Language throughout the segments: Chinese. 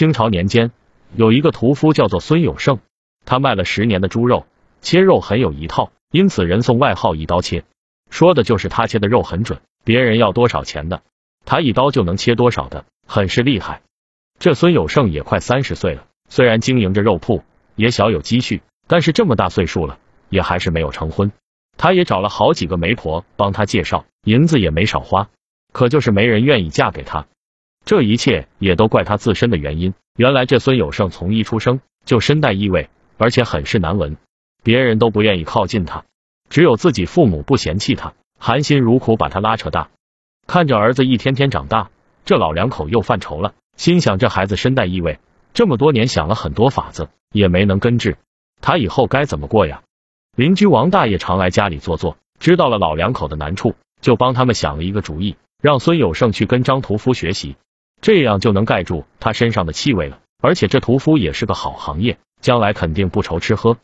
清朝年间，有一个屠夫叫做孙有胜，他卖了十年的猪肉，切肉很有一套，因此人送外号“一刀切”，说的就是他切的肉很准，别人要多少钱的，他一刀就能切多少的，很是厉害。这孙有胜也快三十岁了，虽然经营着肉铺，也小有积蓄，但是这么大岁数了，也还是没有成婚。他也找了好几个媒婆帮他介绍，银子也没少花，可就是没人愿意嫁给他。这一切也都怪他自身的原因。原来这孙有胜从一出生就身带异味，而且很是难闻，别人都不愿意靠近他，只有自己父母不嫌弃他，含辛茹苦把他拉扯大。看着儿子一天天长大，这老两口又犯愁了，心想这孩子身带异味，这么多年想了很多法子，也没能根治，他以后该怎么过呀？邻居王大爷常来家里坐坐，知道了老两口的难处，就帮他们想了一个主意，让孙有胜去跟张屠夫学习。这样就能盖住他身上的气味了，而且这屠夫也是个好行业，将来肯定不愁吃喝。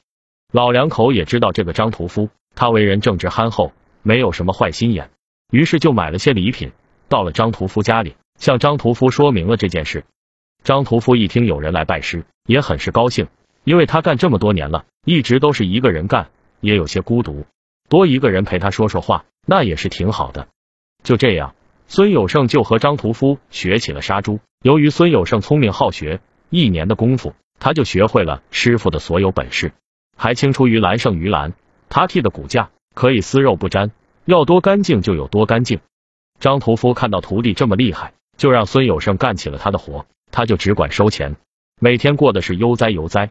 老两口也知道这个张屠夫，他为人正直憨厚，没有什么坏心眼，于是就买了些礼品，到了张屠夫家里，向张屠夫说明了这件事。张屠夫一听有人来拜师，也很是高兴，因为他干这么多年了，一直都是一个人干，也有些孤独，多一个人陪他说说话，那也是挺好的。就这样。孙有胜就和张屠夫学起了杀猪。由于孙有胜聪明好学，一年的功夫他就学会了师傅的所有本事，还青出于蓝胜于蓝。他剃的骨架可以丝肉不沾，要多干净就有多干净。张屠夫看到徒弟这么厉害，就让孙有胜干起了他的活，他就只管收钱，每天过的是悠哉悠哉。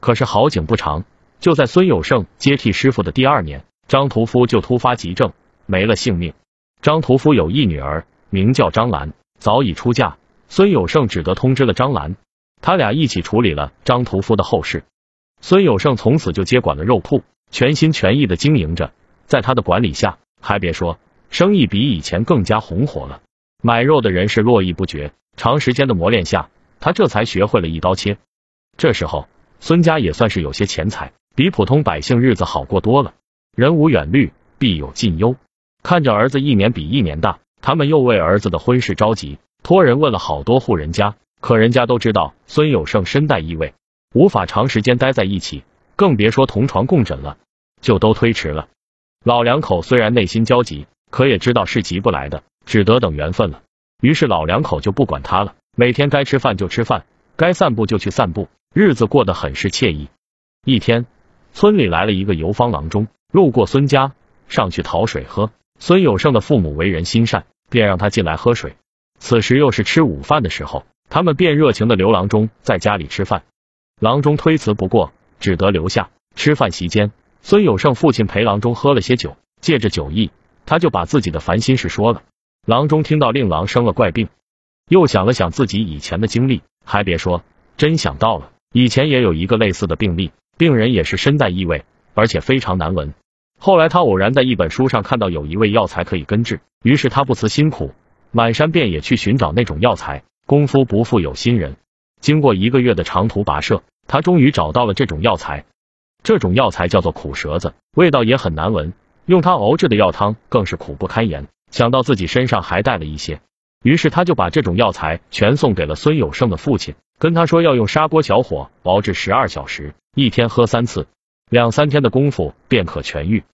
可是好景不长，就在孙有胜接替师傅的第二年，张屠夫就突发急症，没了性命。张屠夫有一女儿，名叫张兰，早已出嫁。孙有胜只得通知了张兰，他俩一起处理了张屠夫的后事。孙有胜从此就接管了肉铺，全心全意的经营着。在他的管理下，还别说，生意比以前更加红火了。买肉的人是络绎不绝。长时间的磨练下，他这才学会了一刀切。这时候，孙家也算是有些钱财，比普通百姓日子好过多了。人无远虑，必有近忧。看着儿子一年比一年大，他们又为儿子的婚事着急，托人问了好多户人家，可人家都知道孙有胜身带异味，无法长时间待在一起，更别说同床共枕了，就都推迟了。老两口虽然内心焦急，可也知道是急不来的，只得等缘分了。于是老两口就不管他了，每天该吃饭就吃饭，该散步就去散步，日子过得很是惬意。一天，村里来了一个游方郎中，路过孙家，上去讨水喝。孙有胜的父母为人心善，便让他进来喝水。此时又是吃午饭的时候，他们便热情的留郎中在家里吃饭。郎中推辞不过，只得留下吃饭席间。孙有胜父亲陪郎中喝了些酒，借着酒意，他就把自己的烦心事说了。郎中听到令郎生了怪病，又想了想自己以前的经历，还别说，真想到了，以前也有一个类似的病例，病人也是身带异味，而且非常难闻。后来他偶然在一本书上看到有一味药材可以根治，于是他不辞辛苦，满山遍野去寻找那种药材。功夫不负有心人，经过一个月的长途跋涉，他终于找到了这种药材。这种药材叫做苦舌子，味道也很难闻，用它熬制的药汤更是苦不堪言。想到自己身上还带了一些，于是他就把这种药材全送给了孙有胜的父亲，跟他说要用砂锅小火熬制十二小时，一天喝三次。两三天的功夫便可痊愈。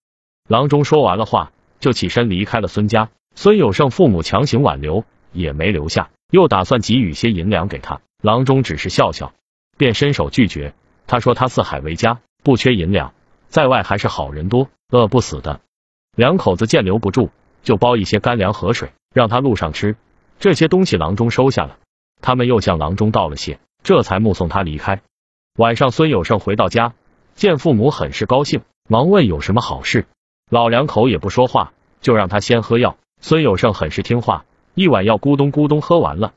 郎中说完了话，就起身离开了孙家。孙有胜父母强行挽留，也没留下，又打算给予些银两给他。郎中只是笑笑，便伸手拒绝。他说他四海为家，不缺银两，在外还是好人多，饿不死的。两口子见留不住，就包一些干粮和水，让他路上吃。这些东西郎中收下了，他们又向郎中道了谢，这才目送他离开。晚上，孙有胜回到家。见父母很是高兴，忙问有什么好事。老两口也不说话，就让他先喝药。孙有胜很是听话，一碗药咕咚咕咚喝完了。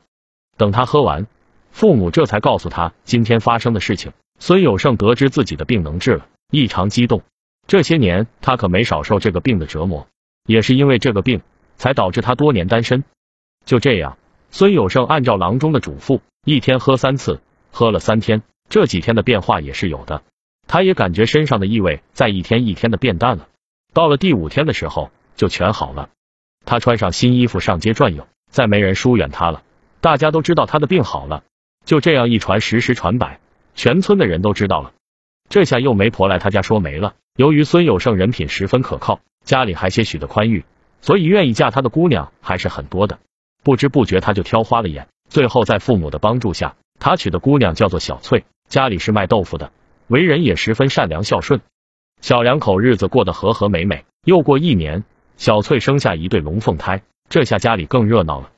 等他喝完，父母这才告诉他今天发生的事情。孙有胜得知自己的病能治了，异常激动。这些年他可没少受这个病的折磨，也是因为这个病，才导致他多年单身。就这样，孙有胜按照郎中的嘱咐，一天喝三次，喝了三天，这几天的变化也是有的。他也感觉身上的异味在一天一天的变淡了，到了第五天的时候就全好了。他穿上新衣服上街转悠，再没人疏远他了。大家都知道他的病好了，就这样一传十，十传百，全村的人都知道了。这下又媒婆来他家说媒了。由于孙有胜人品十分可靠，家里还些许的宽裕，所以愿意嫁他的姑娘还是很多的。不知不觉他就挑花了眼，最后在父母的帮助下，他娶的姑娘叫做小翠，家里是卖豆腐的，为人也十分善良孝顺。小两口日子过得和和美美。又过一年，小翠生下一对龙凤胎，这下家里更热闹了。